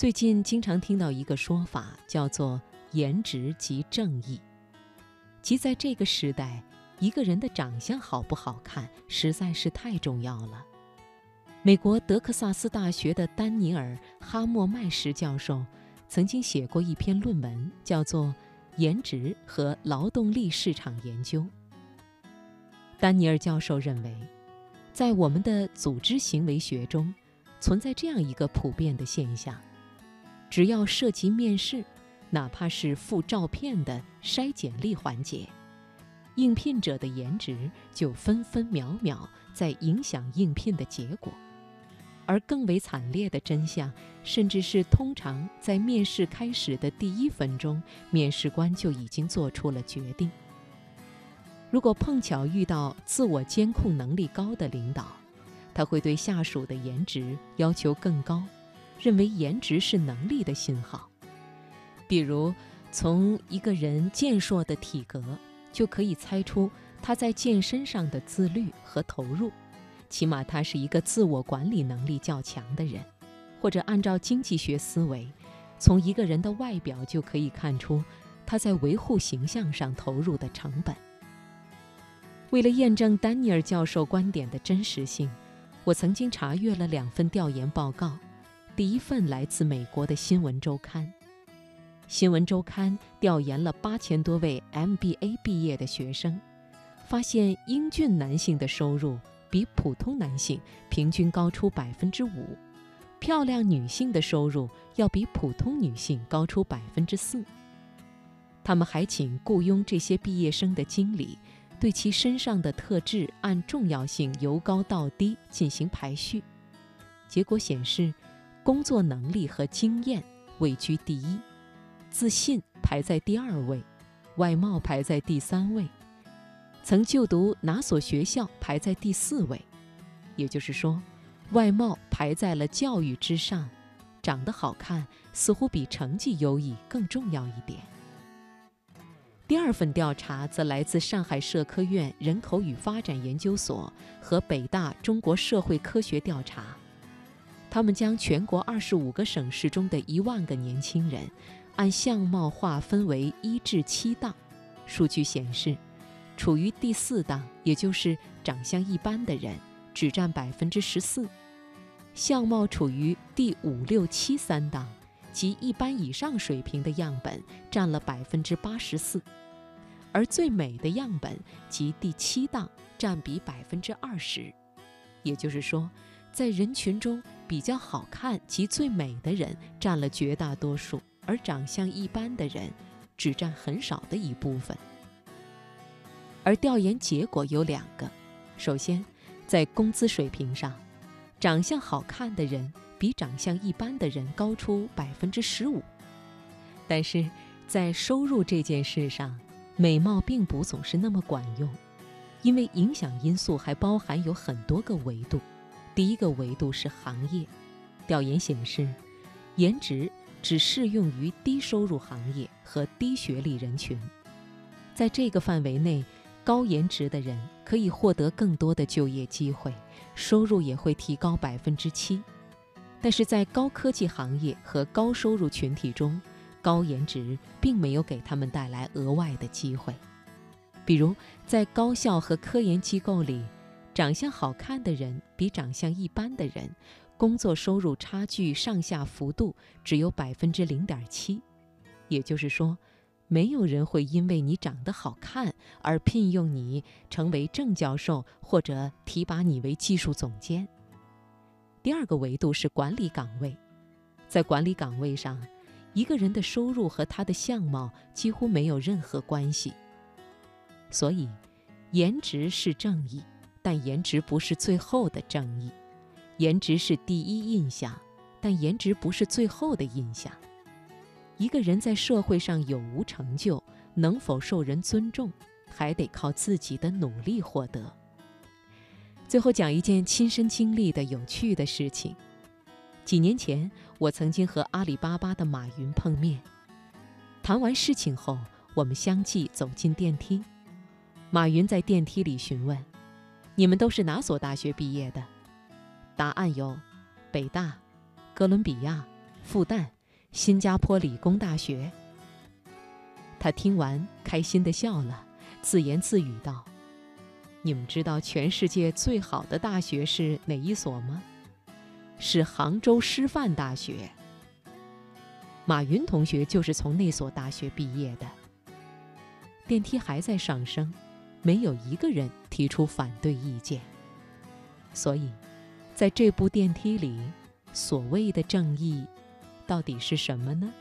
最近经常听到一个说法，叫做“颜值即正义”，即在这个时代，一个人的长相好不好看实在是太重要了。美国德克萨斯大学的丹尼尔·哈默麦什教授曾经写过一篇论文，叫做《颜值和劳动力市场研究》。丹尼尔教授认为，在我们的组织行为学中，存在这样一个普遍的现象：只要涉及面试，哪怕是附照片的筛简历环节，应聘者的颜值就分分秒秒在影响应聘的结果。而更为惨烈的真相，甚至是通常在面试开始的第一分钟，面试官就已经做出了决定。如果碰巧遇到自我监控能力高的领导，他会对下属的颜值要求更高，认为颜值是能力的信号。比如，从一个人健硕的体格就可以猜出他在健身上的自律和投入，起码他是一个自我管理能力较强的人。或者按照经济学思维，从一个人的外表就可以看出他在维护形象上投入的成本。为了验证丹尼尔教授观点的真实性，我曾经查阅了两份调研报告。第一份来自美国的《新闻周刊》，《新闻周刊》调研了八千多位 MBA 毕业的学生，发现英俊男性的收入比普通男性平均高出百分之五，漂亮女性的收入要比普通女性高出百分之四。他们还请雇佣这些毕业生的经理。对其身上的特质按重要性由高到低进行排序，结果显示，工作能力和经验位居第一，自信排在第二位，外貌排在第三位，曾就读哪所学校排在第四位。也就是说，外貌排在了教育之上，长得好看似乎比成绩优异更重要一点。第二份调查则来自上海社科院人口与发展研究所和北大中国社会科学调查。他们将全国二十五个省市中的一万个年轻人，按相貌划分为一至七档。数据显示，处于第四档，也就是长相一般的人，只占百分之十四；相貌处于第五六七三档。及一般以上水平的样本占了百分之八十四，而最美的样本及第七档占比百分之二十。也就是说，在人群中比较好看及最美的人占了绝大多数，而长相一般的人只占很少的一部分。而调研结果有两个：首先，在工资水平上，长相好看的人。比长相一般的人高出百分之十五，但是在收入这件事上，美貌并不总是那么管用，因为影响因素还包含有很多个维度。第一个维度是行业，调研显示，颜值只适用于低收入行业和低学历人群，在这个范围内，高颜值的人可以获得更多的就业机会，收入也会提高百分之七。但是在高科技行业和高收入群体中，高颜值并没有给他们带来额外的机会。比如，在高校和科研机构里，长相好看的人比长相一般的人，工作收入差距上下幅度只有百分之零点七。也就是说，没有人会因为你长得好看而聘用你成为正教授，或者提拔你为技术总监。第二个维度是管理岗位，在管理岗位上，一个人的收入和他的相貌几乎没有任何关系。所以，颜值是正义，但颜值不是最后的正义。颜值是第一印象，但颜值不是最后的印象。一个人在社会上有无成就，能否受人尊重，还得靠自己的努力获得。最后讲一件亲身经历的有趣的事情。几年前，我曾经和阿里巴巴的马云碰面，谈完事情后，我们相继走进电梯。马云在电梯里询问：“你们都是哪所大学毕业的？”答案有：北大、哥伦比亚、复旦、新加坡理工大学。他听完，开心地笑了，自言自语道：“你们知道全世界最好的大学是哪一所吗？是杭州师范大学。马云同学就是从那所大学毕业的。”电梯还在上升，没有一个人提出反对意见。所以，在这部电梯里，所谓的正义，到底是什么呢？